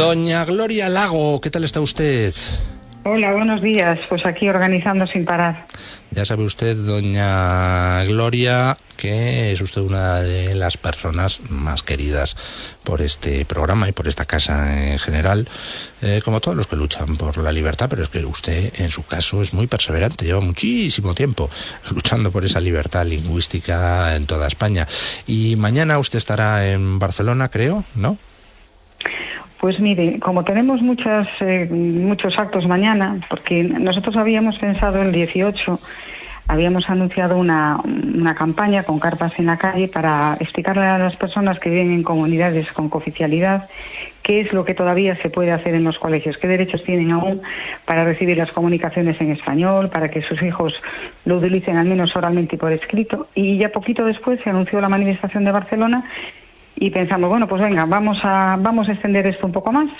Doña Gloria Lago, ¿qué tal está usted? Hola, buenos días. Pues aquí organizando sin parar. Ya sabe usted, doña Gloria, que es usted una de las personas más queridas por este programa y por esta casa en general, eh, como todos los que luchan por la libertad, pero es que usted en su caso es muy perseverante, lleva muchísimo tiempo luchando por esa libertad lingüística en toda España. Y mañana usted estará en Barcelona, creo, ¿no? Pues mire, como tenemos muchas, eh, muchos actos mañana, porque nosotros habíamos pensado el 18, habíamos anunciado una, una, campaña con carpas en la calle para explicarle a las personas que viven en comunidades con cooficialidad qué es lo que todavía se puede hacer en los colegios, qué derechos tienen aún para recibir las comunicaciones en español, para que sus hijos lo utilicen al menos oralmente y por escrito. Y ya poquito después se anunció la manifestación de Barcelona y pensamos, bueno, pues venga, vamos a, vamos a extender esto un poco más.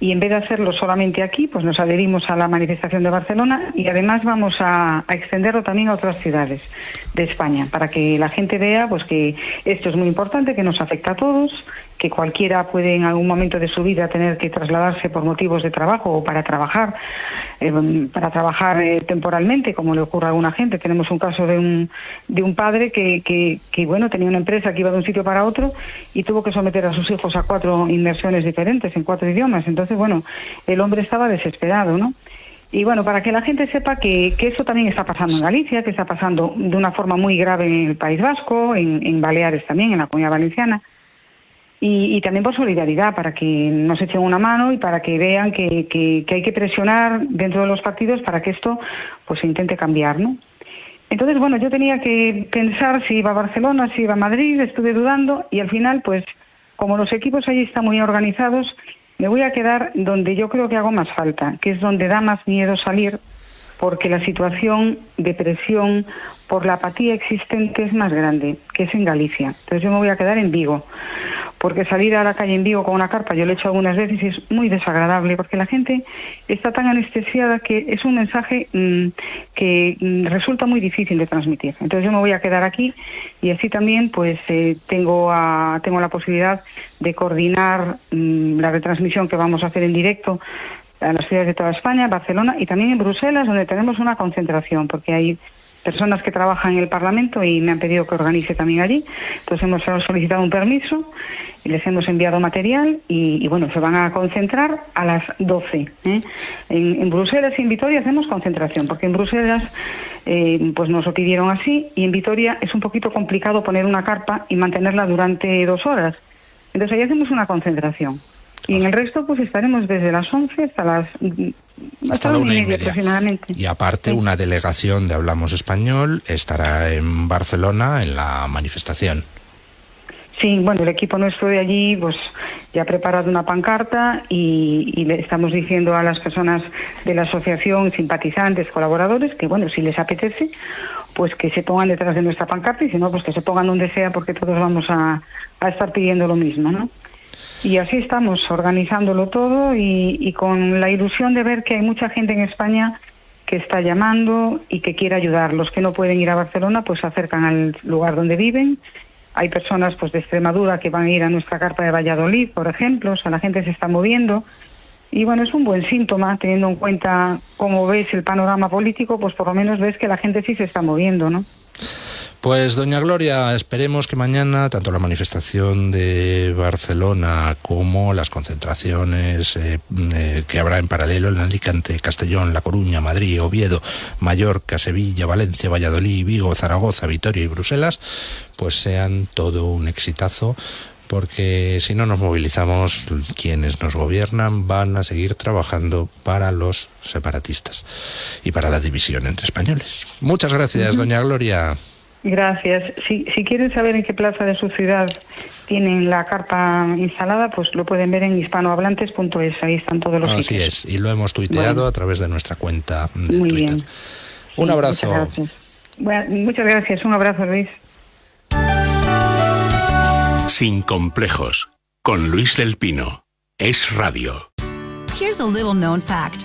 Y en vez de hacerlo solamente aquí, pues nos adherimos a la manifestación de Barcelona y además vamos a, extenderlo también a otras ciudades de España para que la gente vea pues que esto es muy importante, que nos afecta a todos, que cualquiera puede en algún momento de su vida tener que trasladarse por motivos de trabajo o para trabajar, eh, para trabajar eh, temporalmente, como le ocurre a alguna gente. Tenemos un caso de un, de un padre que, que, bueno, tenía una empresa que iba de un sitio para otro y tuvo que someter a sus hijos a cuatro inmersiones diferentes en cuatro idiomas. Entonces, bueno, el hombre estaba desesperado, ¿no? Y bueno, para que la gente sepa que, que eso también está pasando en Galicia, que está pasando de una forma muy grave en el País Vasco, en, en Baleares también, en la Comunidad Valenciana, y, y, también por solidaridad, para que nos echen una mano y para que vean que, que, que, hay que presionar dentro de los partidos para que esto pues se intente cambiar, ¿no? Entonces, bueno, yo tenía que pensar si iba a Barcelona, si iba a Madrid, estuve dudando y al final, pues, como los equipos allí están muy organizados, me voy a quedar donde yo creo que hago más falta, que es donde da más miedo salir, porque la situación de presión por la apatía existente es más grande, que es en Galicia. Entonces yo me voy a quedar en Vigo, porque salir a la calle en Vigo con una carpa, yo lo he hecho algunas veces es muy desagradable, porque la gente está tan anestesiada que es un mensaje mmm, que mmm, resulta muy difícil de transmitir. Entonces yo me voy a quedar aquí y así también pues eh, tengo, a, tengo la posibilidad de coordinar mmm, la retransmisión que vamos a hacer en directo a las ciudades de toda España, Barcelona y también en Bruselas, donde tenemos una concentración, porque hay personas que trabajan en el Parlamento y me han pedido que organice también allí. Entonces hemos solicitado un permiso y les hemos enviado material y, bueno, se van a concentrar a las 12. ¿eh? En, en, Bruselas y en Vitoria hacemos concentración, porque en Bruselas eh, pues nos lo pidieron así y en Vitoria es un poquito complicado poner una carpa y mantenerla durante dos horas. Entonces ahí hacemos una concentración. Y en el resto, pues estaremos desde las 11 hasta las. Hasta, hasta la una y media, aproximadamente. Y aparte, sí. una delegación de Hablamos Español estará en Barcelona en la manifestación. Sí, bueno, el equipo nuestro de allí pues ya ha preparado una pancarta y, y, le estamos diciendo a las personas de la asociación, simpatizantes, colaboradores, que bueno, si les apetece, pues que se pongan detrás de nuestra pancarta y si no, pues que se pongan donde sea porque todos vamos a, a estar pidiendo lo mismo, ¿no? Y así estamos organizándolo todo y, y, con la ilusión de ver que hay mucha gente en España que está llamando y que quiere ayudar. Los que no pueden ir a Barcelona pues se acercan al lugar donde viven. Hay personas pues de Extremadura que van a ir a nuestra carpa de Valladolid, por ejemplo. O sea, la gente se está moviendo. Y bueno, es un buen síntoma, teniendo en cuenta cómo ves el panorama político, pues por lo menos ves que la gente sí se está moviendo, ¿no? Pues, doña Gloria, esperemos que mañana tanto la manifestación de Barcelona como las concentraciones eh, eh, que habrá en paralelo en Alicante, Castellón, La Coruña, Madrid, Oviedo, Mallorca, Sevilla, Valencia, Valladolid, Vigo, Zaragoza, Vitoria y Bruselas, pues sean todo un exitazo porque si no nos movilizamos, quienes nos gobiernan van a seguir trabajando para los separatistas y para la división entre españoles. Muchas gracias, doña Gloria. Gracias. Si, si quieren saber en qué plaza de su ciudad tienen la carpa instalada, pues lo pueden ver en hispanohablantes.es. Ahí están todos los Así es, y lo hemos tuiteado a través de nuestra cuenta de Muy Twitter. bien. Un Sí, abrazo. Muchas gracias. Bueno, muchas gracias. Un abrazo, Luis. Sin complejos, con Luis del Pino. Es radio. Here's a little known fact